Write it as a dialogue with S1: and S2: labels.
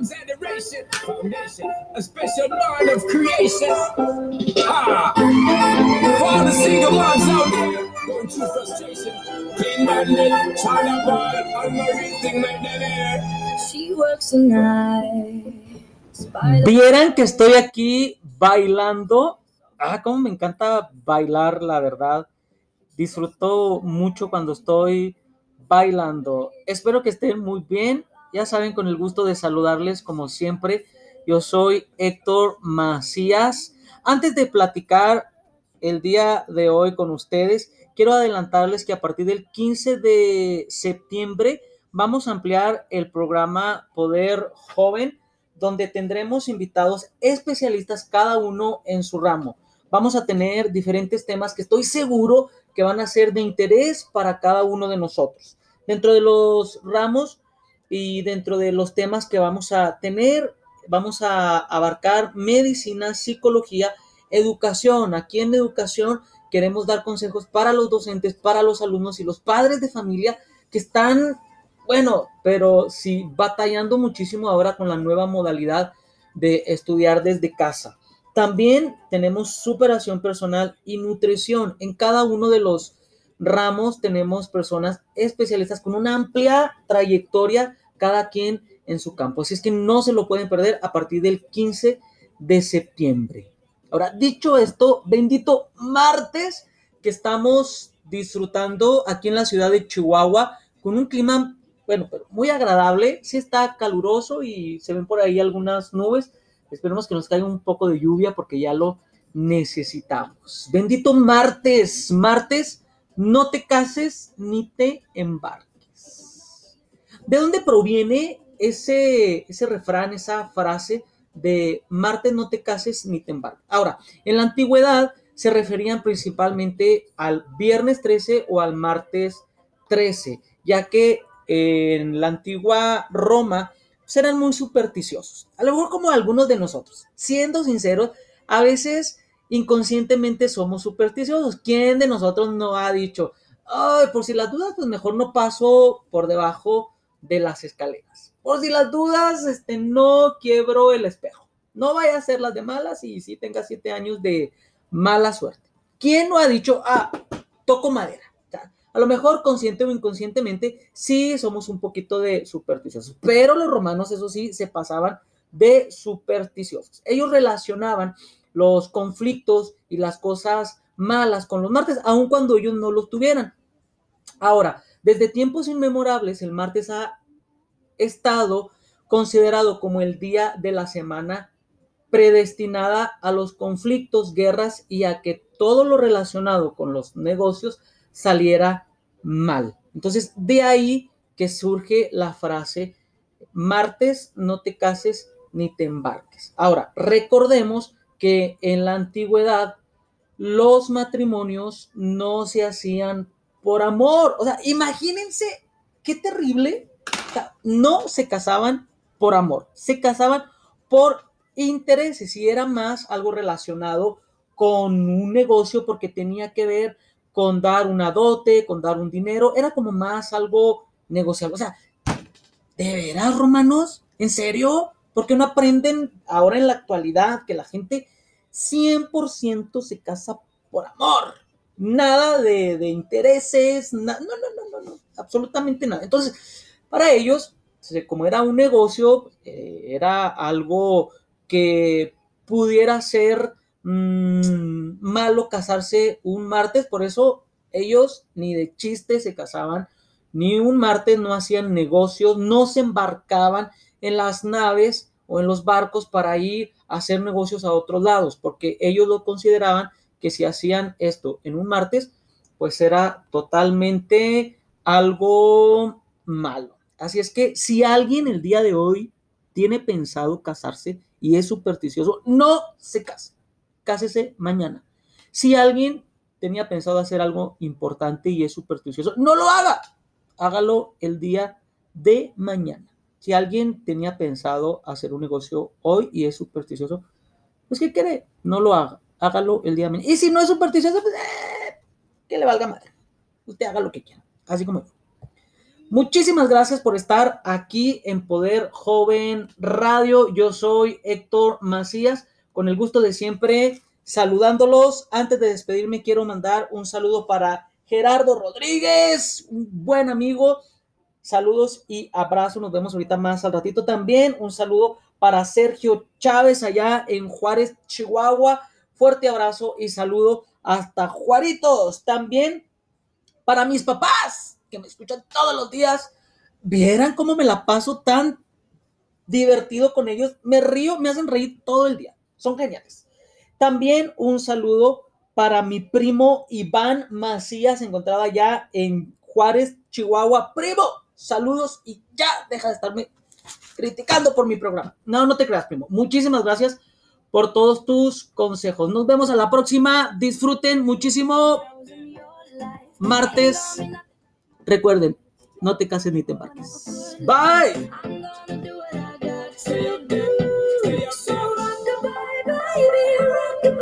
S1: mom's adoration, foundation, a special mind of creation. Ah, for all the single moms out there going through frustration, clean bandit, China ball, and everything like that there.
S2: She works the night. by the
S3: Vieran que estoy aquí bailando. Ah, cómo me encanta bailar, la verdad. Disfruto mucho cuando estoy bailando. Espero que estén muy bien. Ya saben, con el gusto de saludarles como siempre. Yo soy Héctor Macías. Antes de platicar el día de hoy con ustedes, quiero adelantarles que a partir del 15 de septiembre vamos a ampliar el programa Poder Joven, donde tendremos invitados especialistas, cada uno en su ramo. Vamos a tener diferentes temas que estoy seguro que van a ser de interés para cada uno de nosotros. Dentro de los ramos y dentro de los temas que vamos a tener, vamos a abarcar medicina, psicología, educación. Aquí en educación queremos dar consejos para los docentes, para los alumnos y los padres de familia que están, bueno, pero sí, batallando muchísimo ahora con la nueva modalidad de estudiar desde casa. También tenemos superación personal y nutrición. En cada uno de los ramos tenemos personas especialistas con una amplia trayectoria, cada quien en su campo. Así es que no se lo pueden perder a partir del 15 de septiembre. Ahora, dicho esto, bendito martes que estamos disfrutando aquí en la ciudad de Chihuahua con un clima, bueno, pero muy agradable. Sí está caluroso y se ven por ahí algunas nubes. Esperemos que nos caiga un poco de lluvia porque ya lo necesitamos. Bendito martes, martes, no te cases ni te embarques. ¿De dónde proviene ese, ese refrán, esa frase de martes no te cases ni te embarques? Ahora, en la antigüedad se referían principalmente al viernes 13 o al martes 13, ya que en la antigua Roma pues, eran muy supersticiosos. A lo mejor como algunos de nosotros. Siendo sinceros, a veces inconscientemente somos supersticiosos. ¿Quién de nosotros no ha dicho, ay, por si las dudas, pues mejor no paso por debajo de las escaleras? Por si las dudas, este, no quiebro el espejo. No vaya a ser las de malas y si tenga siete años de mala suerte. ¿Quién no ha dicho, ah, toco madera? A lo mejor consciente o inconscientemente sí somos un poquito de supersticiosos, pero los romanos, eso sí, se pasaban de supersticiosos. Ellos relacionaban los conflictos y las cosas malas con los martes, aun cuando ellos no los tuvieran. Ahora, desde tiempos inmemorables, el martes ha estado considerado como el día de la semana predestinada a los conflictos, guerras y a que todo lo relacionado con los negocios saliera mal. Entonces, de ahí que surge la frase, martes no te cases ni te embarques. Ahora, recordemos que en la antigüedad los matrimonios no se hacían por amor. O sea, imagínense qué terrible. No se casaban por amor, se casaban por intereses y era más algo relacionado con un negocio porque tenía que ver con dar una dote, con dar un dinero, era como más algo negociable. O sea, ¿de veras, romanos? ¿En serio? ¿Por qué no aprenden ahora en la actualidad que la gente 100% se casa por amor? Nada de, de intereses, no, no, no, no, no, absolutamente nada. Entonces, para ellos, como era un negocio, eh, era algo que pudiera ser mm, malo casarse un martes, por eso ellos ni de chiste se casaban, ni un martes no hacían negocios, no se embarcaban en las naves o en los barcos para ir a hacer negocios a otros lados, porque ellos lo consideraban que si hacían esto en un martes, pues era totalmente algo malo. Así es que si alguien el día de hoy tiene pensado casarse y es supersticioso, no se case, cásese mañana. Si alguien tenía pensado hacer algo importante y es supersticioso, no lo haga, hágalo el día de mañana. Si alguien tenía pensado hacer un negocio hoy y es supersticioso, pues ¿qué quiere? No lo haga, hágalo el día. Y si no es supersticioso, pues eh, que le valga madre. Usted haga lo que quiera, así como yo. Muchísimas gracias por estar aquí en Poder Joven Radio. Yo soy Héctor Macías, con el gusto de siempre saludándolos. Antes de despedirme, quiero mandar un saludo para Gerardo Rodríguez, un buen amigo. Saludos y abrazos. Nos vemos ahorita más al ratito. También un saludo para Sergio Chávez allá en Juárez, Chihuahua. Fuerte abrazo y saludo hasta Juaritos. También para mis papás que me escuchan todos los días. Vieran cómo me la paso tan divertido con ellos. Me río, me hacen reír todo el día. Son geniales. También un saludo para mi primo Iván Macías, encontrado allá en Juárez, Chihuahua. Primo, saludos y ya deja de estarme criticando por mi programa. No, no te creas, primo. Muchísimas gracias por todos tus consejos. Nos vemos a la próxima. Disfruten muchísimo. Martes. Recuerden, no te cases ni te embarques. Bye.